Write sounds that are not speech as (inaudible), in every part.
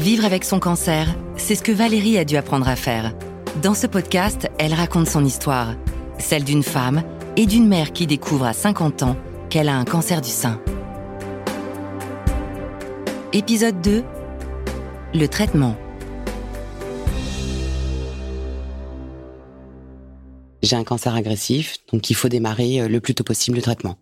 Vivre avec son cancer, c'est ce que Valérie a dû apprendre à faire. Dans ce podcast, elle raconte son histoire, celle d'une femme et d'une mère qui découvre à 50 ans qu'elle a un cancer du sein. Épisode 2 Le traitement. J'ai un cancer agressif, donc il faut démarrer euh, le plus tôt possible le traitement.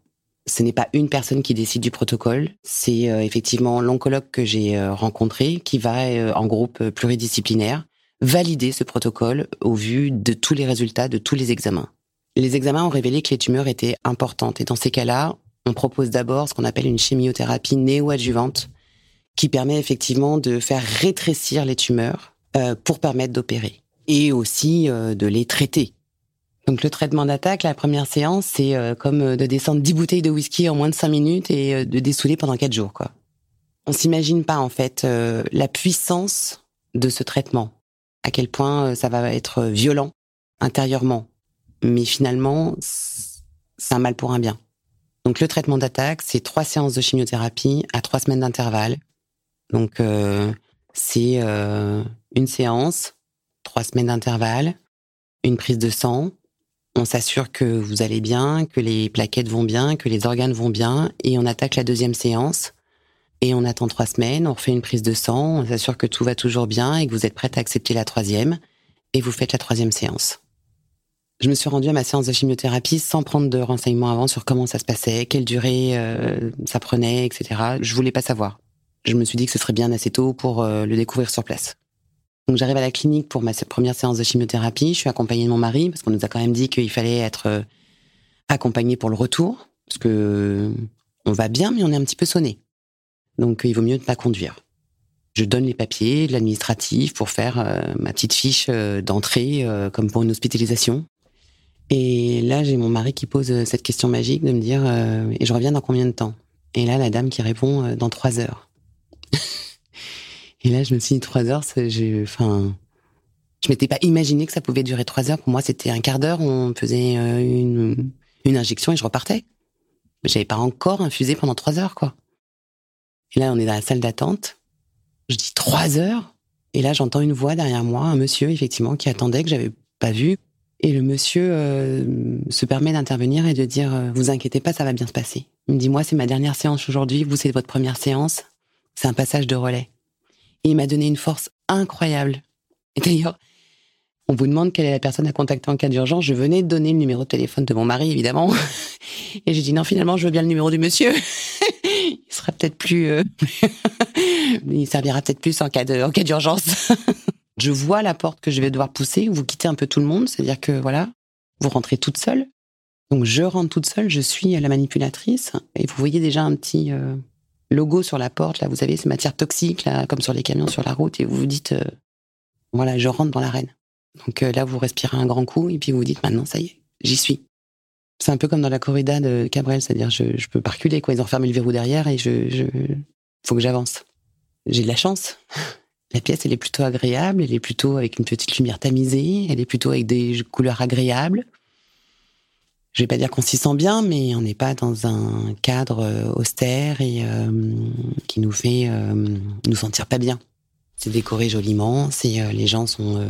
Ce n'est pas une personne qui décide du protocole, c'est euh, effectivement l'oncologue que j'ai euh, rencontré qui va, en groupe pluridisciplinaire, valider ce protocole au vu de tous les résultats de tous les examens. Les examens ont révélé que les tumeurs étaient importantes et dans ces cas-là, on propose d'abord ce qu'on appelle une chimiothérapie néoadjuvante qui permet effectivement de faire rétrécir les tumeurs pour permettre d'opérer et aussi de les traiter donc le traitement d'attaque, la première séance, c'est euh, comme euh, de descendre 10 bouteilles de whisky en moins de 5 minutes et euh, de dessouler pendant 4 jours. Quoi. On s'imagine pas en fait la puissance de ce traitement, à quel point ça va être violent intérieurement. Mais finalement, c'est un mal pour un bien. Donc le traitement d'attaque, c'est trois séances de chimiothérapie à trois semaines d'intervalle. Donc c'est une séance, trois semaines d'intervalle, une prise de sang, on s'assure que vous allez bien, que les plaquettes vont bien, que les organes vont bien, et on attaque la deuxième séance. Et on attend trois semaines, on refait une prise de sang, on s'assure que tout va toujours bien et que vous êtes prête à accepter la troisième, et vous faites la troisième séance. Je me suis rendue à ma séance de chimiothérapie sans prendre de renseignements avant sur comment ça se passait, quelle durée euh, ça prenait, etc. Je voulais pas savoir. Je me suis dit que ce serait bien assez tôt pour euh, le découvrir sur place. Donc j'arrive à la clinique pour ma première séance de chimiothérapie. Je suis accompagnée de mon mari parce qu'on nous a quand même dit qu'il fallait être euh, accompagné pour le retour parce que on va bien mais on est un petit peu sonné. Donc il vaut mieux ne pas conduire. Je donne les papiers, l'administratif pour faire euh, ma petite fiche euh, d'entrée comme pour une hospitalisation. Et là j'ai mon mari qui pose cette question magique de me dire et je reviens dans combien de temps? Et là la dame qui répond dans trois heures. Et là, je me suis dit trois heures, je, enfin, je m'étais pas imaginé que ça pouvait durer trois heures. Pour moi, c'était un quart d'heure. On faisait euh, une, une injection et je repartais. J'avais pas encore infusé pendant trois heures, quoi. Et là, on est dans la salle d'attente. Je dis trois heures? Et là, j'entends une voix derrière moi, un monsieur, effectivement, qui attendait, que j'avais pas vu. Et le monsieur euh, se permet d'intervenir et de dire euh, Vous inquiétez pas, ça va bien se passer. Il me dit Moi, c'est ma dernière séance aujourd'hui. Vous, c'est votre première séance. C'est un passage de relais. Et il m'a donné une force incroyable. Et d'ailleurs, on vous demande quelle est la personne à contacter en cas d'urgence. Je venais de donner le numéro de téléphone de mon mari, évidemment. (laughs) Et j'ai dit non, finalement, je veux bien le numéro du monsieur. (laughs) il sera peut-être plus, euh, (laughs) il servira peut-être plus en cas d'urgence. je vois la porte que je vais devoir pousser. Vous quittez un peu tout le monde, c'est-à-dire que voilà, vous rentrez toute seule. Donc je rentre toute seule, je suis la manipulatrice et vous voyez déjà un petit, euh, logo sur la porte, là, vous avez ces matières toxiques, là, comme sur les camions sur la route, et vous vous dites, euh, voilà, je rentre dans l'arène. Donc euh, là, vous respirez un grand coup, et puis vous vous dites, maintenant, ça y est, j'y suis. C'est un peu comme dans la corrida de Cabrel, c'est-à-dire, je, je peux pas reculer, quoi. Ils ont fermé le verrou derrière, et je, je, faut que j'avance. J'ai de la chance. La pièce, elle est plutôt agréable, elle est plutôt avec une petite lumière tamisée, elle est plutôt avec des couleurs agréables je vais pas dire qu'on s'y sent bien, mais on n'est pas dans un cadre euh, austère et euh, qui nous fait euh, nous sentir pas bien. C'est décoré joliment, c'est les gens sont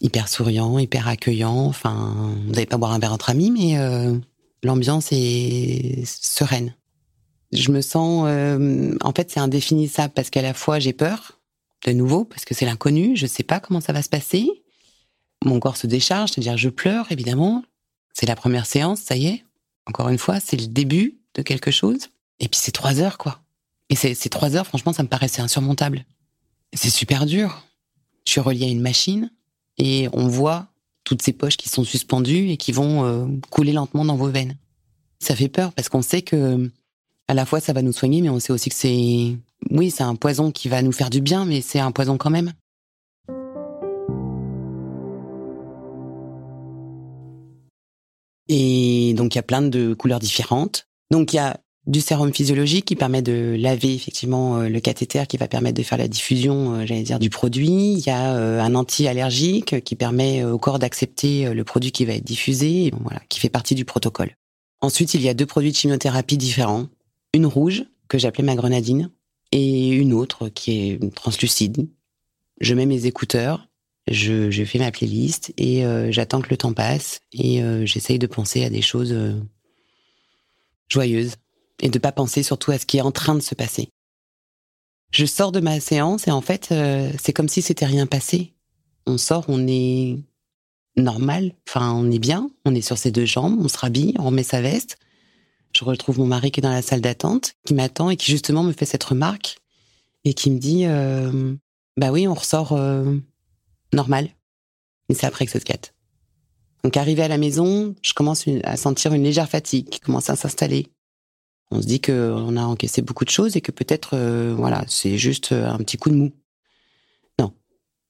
hyper souriants, hyper accueillants. Enfin, vous n'allez pas boire un verre entre amis, mais l'ambiance est sereine. Je me sens, en fait, c'est indéfinissable parce qu'à la fois j'ai peur, de nouveau, parce que c'est l'inconnu, je sais pas comment ça va se passer. Mon corps se décharge, c'est-à-dire je pleure évidemment, c'est la première séance, ça y est. Encore une fois, c'est le début de quelque chose. Et puis c'est trois heures, quoi. Et ces trois heures, franchement, ça me paraissait insurmontable. C'est super dur. Je suis relié à une machine et on voit toutes ces poches qui sont suspendues et qui vont euh, couler lentement dans vos veines. Ça fait peur parce qu'on sait que à la fois ça va nous soigner, mais on sait aussi que c'est, oui, c'est un poison qui va nous faire du bien, mais c'est un poison quand même. Et donc, il y a plein de couleurs différentes. Donc, il y a du sérum physiologique qui permet de laver effectivement euh, le cathéter, qui va permettre de faire la diffusion, euh, j'allais dire, du produit. Il y a euh, un anti-allergique qui permet au corps d'accepter le produit qui va être diffusé, voilà, qui fait partie du protocole. Ensuite, il y a deux produits de chimiothérapie différents. Une rouge, que j'appelais ma grenadine, et une autre qui est translucide. Je mets mes écouteurs, je, fais ma playlist et euh, j'attends que le temps passe et euh, j'essaye de penser à des choses euh, joyeuses et de pas penser surtout à ce qui est en train de se passer. Je sors de ma séance et en fait, c'est comme si c'était rien passé. On sort, on est normal, enfin on est bien, on est sur ses deux jambes, on se rhabille, on remet sa veste. Je retrouve mon mari qui est dans la salle d'attente, qui m'attend et qui justement me fait cette remarque et qui me dit bah oui, on ressort normal. Et c'est après que ça se gâte. Donc arrivé à la maison, je commence à sentir une légère fatigue qui commence à s'installer. On se dit qu'on a encaissé beaucoup de choses et que peut-être, euh, voilà, c'est juste euh, un petit coup de mou. Non,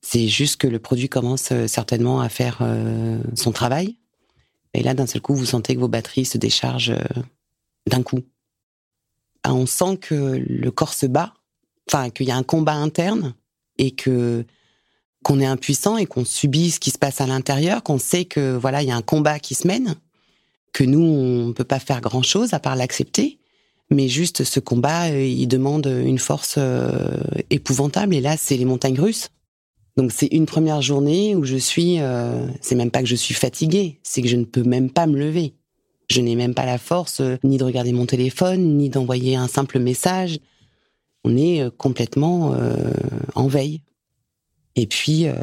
c'est juste que le produit commence euh, certainement à faire son travail. Et là, d'un seul coup, vous sentez que vos batteries se déchargent d'un coup. Ah, on sent que le corps se bat, enfin qu'il y a un combat interne et que qu'on est impuissant et qu'on subit ce qui se passe à l'intérieur, qu'on sait que voilà, il y a un combat qui se mène, que nous on peut pas faire grand chose à part l'accepter, mais juste ce combat, euh, il demande une force euh, épouvantable et là c'est les montagnes russes. Donc c'est une première journée où je suis, euh, c'est même pas que je suis fatiguée, c'est que je ne peux même pas me lever. Je n'ai même pas la force ni de regarder mon téléphone, ni d'envoyer un simple message. On est complètement en veille. Et puis, euh,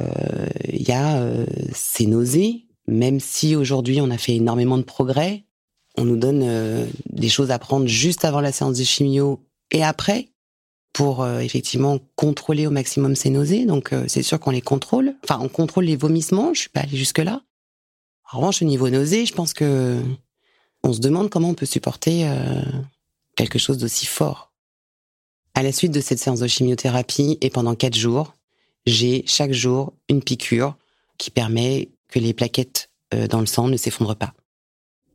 il y a euh, ces nausées, même si aujourd'hui on a fait énormément de progrès, on nous donne euh, des choses à prendre juste avant la séance de chimio et après pour effectivement contrôler au maximum ces nausées. Donc c'est sûr qu'on les contrôle. Enfin, on contrôle les vomissements. Je suis pas allée jusque là. En revanche, au niveau nausées, je pense que on se demande comment on peut supporter quelque chose d'aussi fort. À la suite de cette séance de chimiothérapie et pendant quatre jours, j'ai chaque jour une piqûre qui permet que les plaquettes euh, dans le sang ne s'effondrent pas.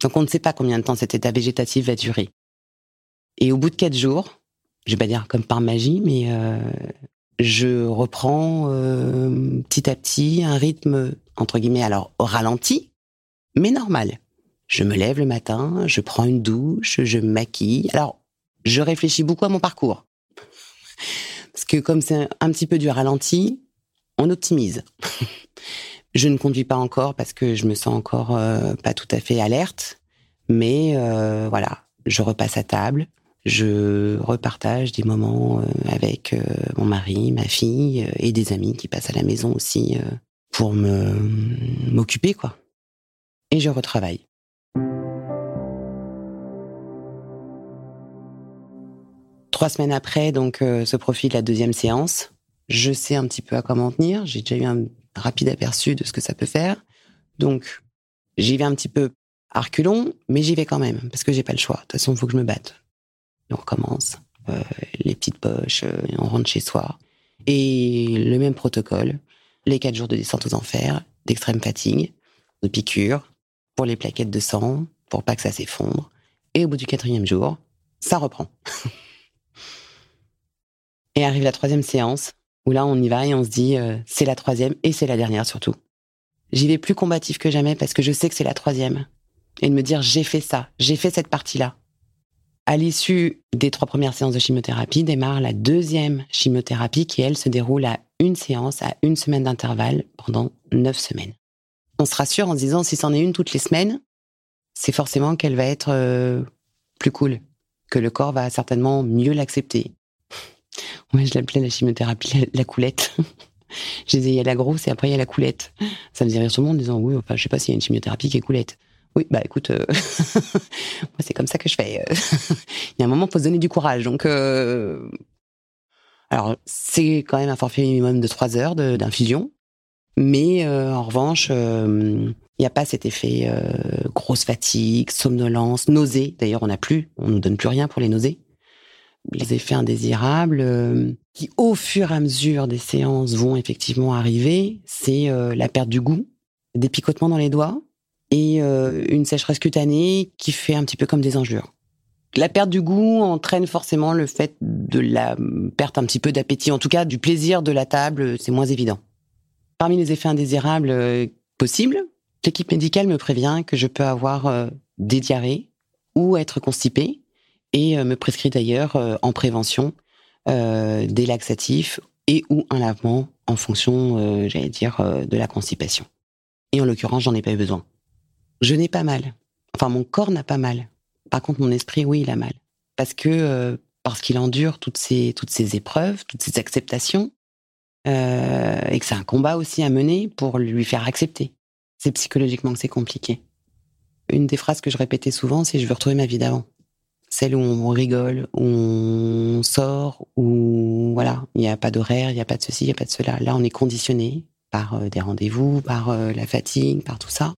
Donc on ne sait pas combien de temps cet état végétatif va durer. Et au bout de quatre jours, je vais pas dire comme par magie, mais euh, je reprends euh, petit à petit un rythme entre guillemets alors au ralenti, mais normal. Je me lève le matin, je prends une douche, je me maquille. Alors je réfléchis beaucoup à mon parcours. Parce que comme c'est un petit peu du ralenti, on optimise. (laughs) je ne conduis pas encore parce que je me sens encore euh, pas tout à fait alerte, mais euh, voilà, je repasse à table, je repartage des moments euh, avec mon mari, ma fille et des amis qui passent à la maison aussi pour me m'occuper quoi. Et je retravaille. Trois semaines après, donc, euh, se profile la deuxième séance. Je sais un petit peu à quoi m'en tenir. J'ai déjà eu un rapide aperçu de ce que ça peut faire. Donc, j'y vais un petit peu à reculons, mais j'y vais quand même, parce que j'ai pas le choix. De toute façon, il faut que je me batte. On recommence. Euh, les petites poches, euh, on rentre chez soi. Et le même protocole. Les quatre jours de descente aux enfers, d'extrême fatigue, de piqûres, pour les plaquettes de sang, pour pas que ça s'effondre. Et au bout du quatrième jour, ça reprend. (laughs) Et arrive la troisième séance, où là, on y va et on se dit, euh, c'est la troisième et c'est la dernière surtout. J'y vais plus combatif que jamais parce que je sais que c'est la troisième. Et de me dire, j'ai fait ça, j'ai fait cette partie-là. À l'issue des trois premières séances de chimiothérapie, démarre la deuxième chimiothérapie qui, elle, se déroule à une séance, à une semaine d'intervalle pendant neuf semaines. On se rassure en se disant, si c'en est une toutes les semaines, c'est forcément qu'elle va être euh, plus cool, que le corps va certainement mieux l'accepter, Ouais, je l'appelais la chimiothérapie la, coulette. (laughs) je disais, il y a la grosse et après il y a la coulette. Ça me faisait rire tout le monde en disant, oui, enfin, je sais pas s'il y a une chimiothérapie qui est coulette. Oui, bah écoute, euh, (laughs) moi c'est comme ça que je fais. (laughs) il y a un moment, faut se donner du courage. Donc, euh... alors c'est quand même un forfait minimum de trois heures d'infusion, mais euh, en revanche, euh, il n'y a pas cet effet grosse fatigue, somnolence, nausée. D'ailleurs, on n'a plus, on nous donne plus rien pour les nausées les effets indésirables euh, qui, au fur et à mesure des séances, vont effectivement arriver, c'est euh, la perte du goût, des picotements dans les doigts et euh, une sécheresse cutanée qui fait un petit peu comme des engelures. La perte du goût entraîne forcément le fait de la perte un petit peu d'appétit, en tout cas du plaisir de la table, c'est moins évident. Parmi les effets indésirables possibles, l'équipe médicale me prévient que je peux avoir des diarrhées ou être constipée, et euh, me prescrit d'ailleurs euh, en prévention des laxatifs et ou un lavement en fonction, j'allais dire, de la constipation. Et en l'occurrence, j'en ai pas eu besoin. Je n'ai pas mal. Enfin, mon corps n'a pas mal. Par contre, mon esprit, oui, il a mal. Parce que parce qu'il endure toutes ces toutes ces épreuves, toutes ces acceptations, et que c'est un combat aussi à mener pour lui faire accepter. C'est psychologiquement que c'est compliqué. Une des phrases que je répétais souvent, c'est je veux retrouver ma vie d'avant. Celle où on rigole, où on sort, où voilà, il n'y a pas d'horaire, il n'y a pas de ceci, il n'y a pas de cela. Là, on est conditionné par euh, des rendez-vous, par euh, la fatigue, par tout ça.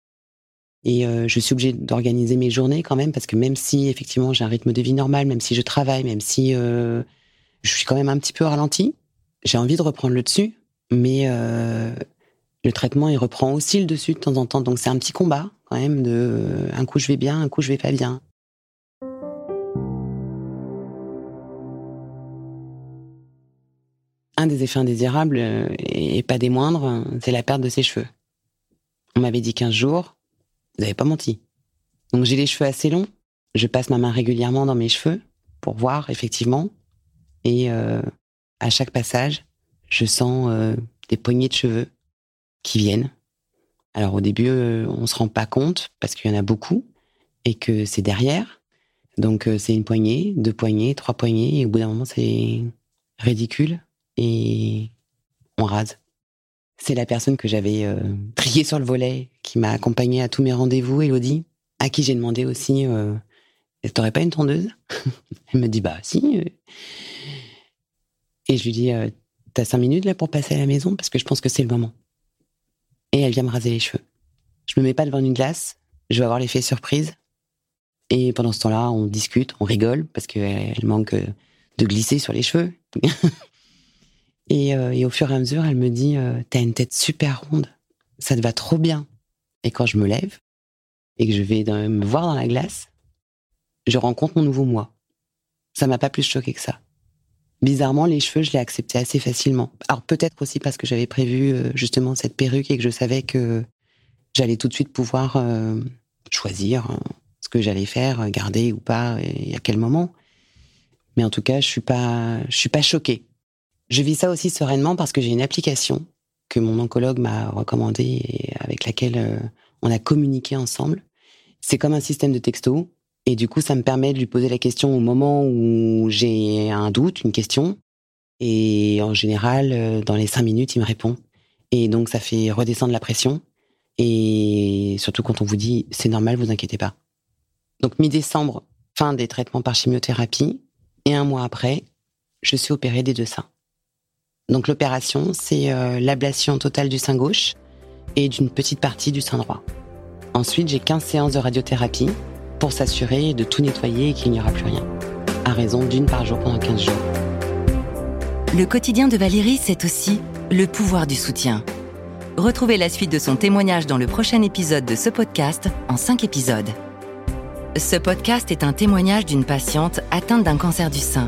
Et euh, je suis obligée d'organiser mes journées quand même, parce que même si effectivement j'ai un rythme de vie normal, même si je travaille, même si je suis quand même un petit peu ralenti, j'ai envie de reprendre le dessus, mais le traitement il reprend aussi le dessus de temps en temps. Donc c'est un petit combat quand même de un coup je vais bien, un coup je vais pas bien. Un des effets indésirables, euh, et pas des moindres, c'est la perte de ses cheveux. On m'avait dit 15 jours, vous n'avez pas menti. Donc j'ai les cheveux assez longs, je passe ma main régulièrement dans mes cheveux pour voir effectivement, et euh, à chaque passage, je sens euh, des poignées de cheveux qui viennent. Alors au début, on se rend pas compte parce qu'il y en a beaucoup et que c'est derrière. Donc c'est une poignée, deux poignées, trois poignées, et au bout d'un moment c'est ridicule et on rase. C'est la personne que j'avais euh, triée sur le volet, qui m'a accompagnée à tous mes rendez-vous, Elodie, à qui j'ai demandé aussi euh, T'aurais pas une tondeuse? (laughs) Elle me dit Bah, si. Et je lui dis euh, T'as cinq minutes là pour passer à la maison Parce que je pense que c'est le moment. Et elle vient me raser les cheveux. Je me mets pas devant une glace, je vais avoir l'effet surprise. Et pendant ce temps-là, on discute, on rigole, parce qu'elle manque de glisser sur les cheveux. (laughs) Euh, et, au fur et à mesure, elle me dit euh, T'as une tête super ronde, ça te va trop bien. Et quand je me lève et que je vais me voir dans la glace, je rencontre mon nouveau moi. Ça m'a pas plus choqué que ça. Bizarrement, les cheveux, je l'ai accepté assez facilement. Alors peut-être aussi parce que j'avais prévu euh, justement cette perruque et que je savais que j'allais tout de suite pouvoir choisir hein, ce que j'allais faire, garder ou pas, et à quel moment. Mais en tout cas, je suis pas, je suis pas choquée. Je vis ça aussi sereinement parce que j'ai une application que mon oncologue m'a recommandée et avec laquelle euh, on a communiqué ensemble. C'est comme un système de texto. Et du coup, ça me permet de lui poser la question au moment où j'ai un doute, une question. Et en général, euh, dans les cinq minutes, il me répond. Et donc, ça fait redescendre la pression. Et surtout quand on vous dit, c'est normal, vous inquiétez pas. Donc, mi-décembre, fin des traitements par chimiothérapie. Et un mois après, je suis opérée des deux seins. Donc l'opération, c'est euh, l'ablation totale du sein gauche et d'une petite partie du sein droit. Ensuite, j'ai 15 séances de radiothérapie pour s'assurer de tout nettoyer et qu'il n'y aura plus rien. À raison d'une par jour pendant 15 jours. Le quotidien de Valérie, c'est aussi le pouvoir du soutien. Retrouvez la suite de son témoignage dans le prochain épisode de ce podcast en 5 épisodes. Ce podcast est un témoignage d'une patiente atteinte d'un cancer du sein.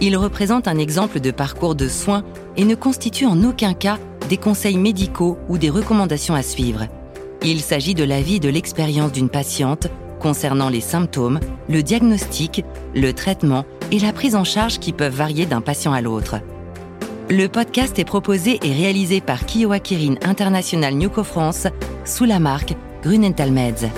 Il représente un exemple de parcours de soins et ne constitue en aucun cas des conseils médicaux ou des recommandations à suivre. Il s'agit de l'avis de l'expérience d'une patiente concernant les symptômes, le diagnostic, le traitement et la prise en charge qui peuvent varier d'un patient à l'autre. Le podcast est proposé et réalisé par Kiowa Kirin International Newco France sous la marque Grunenthal Meds.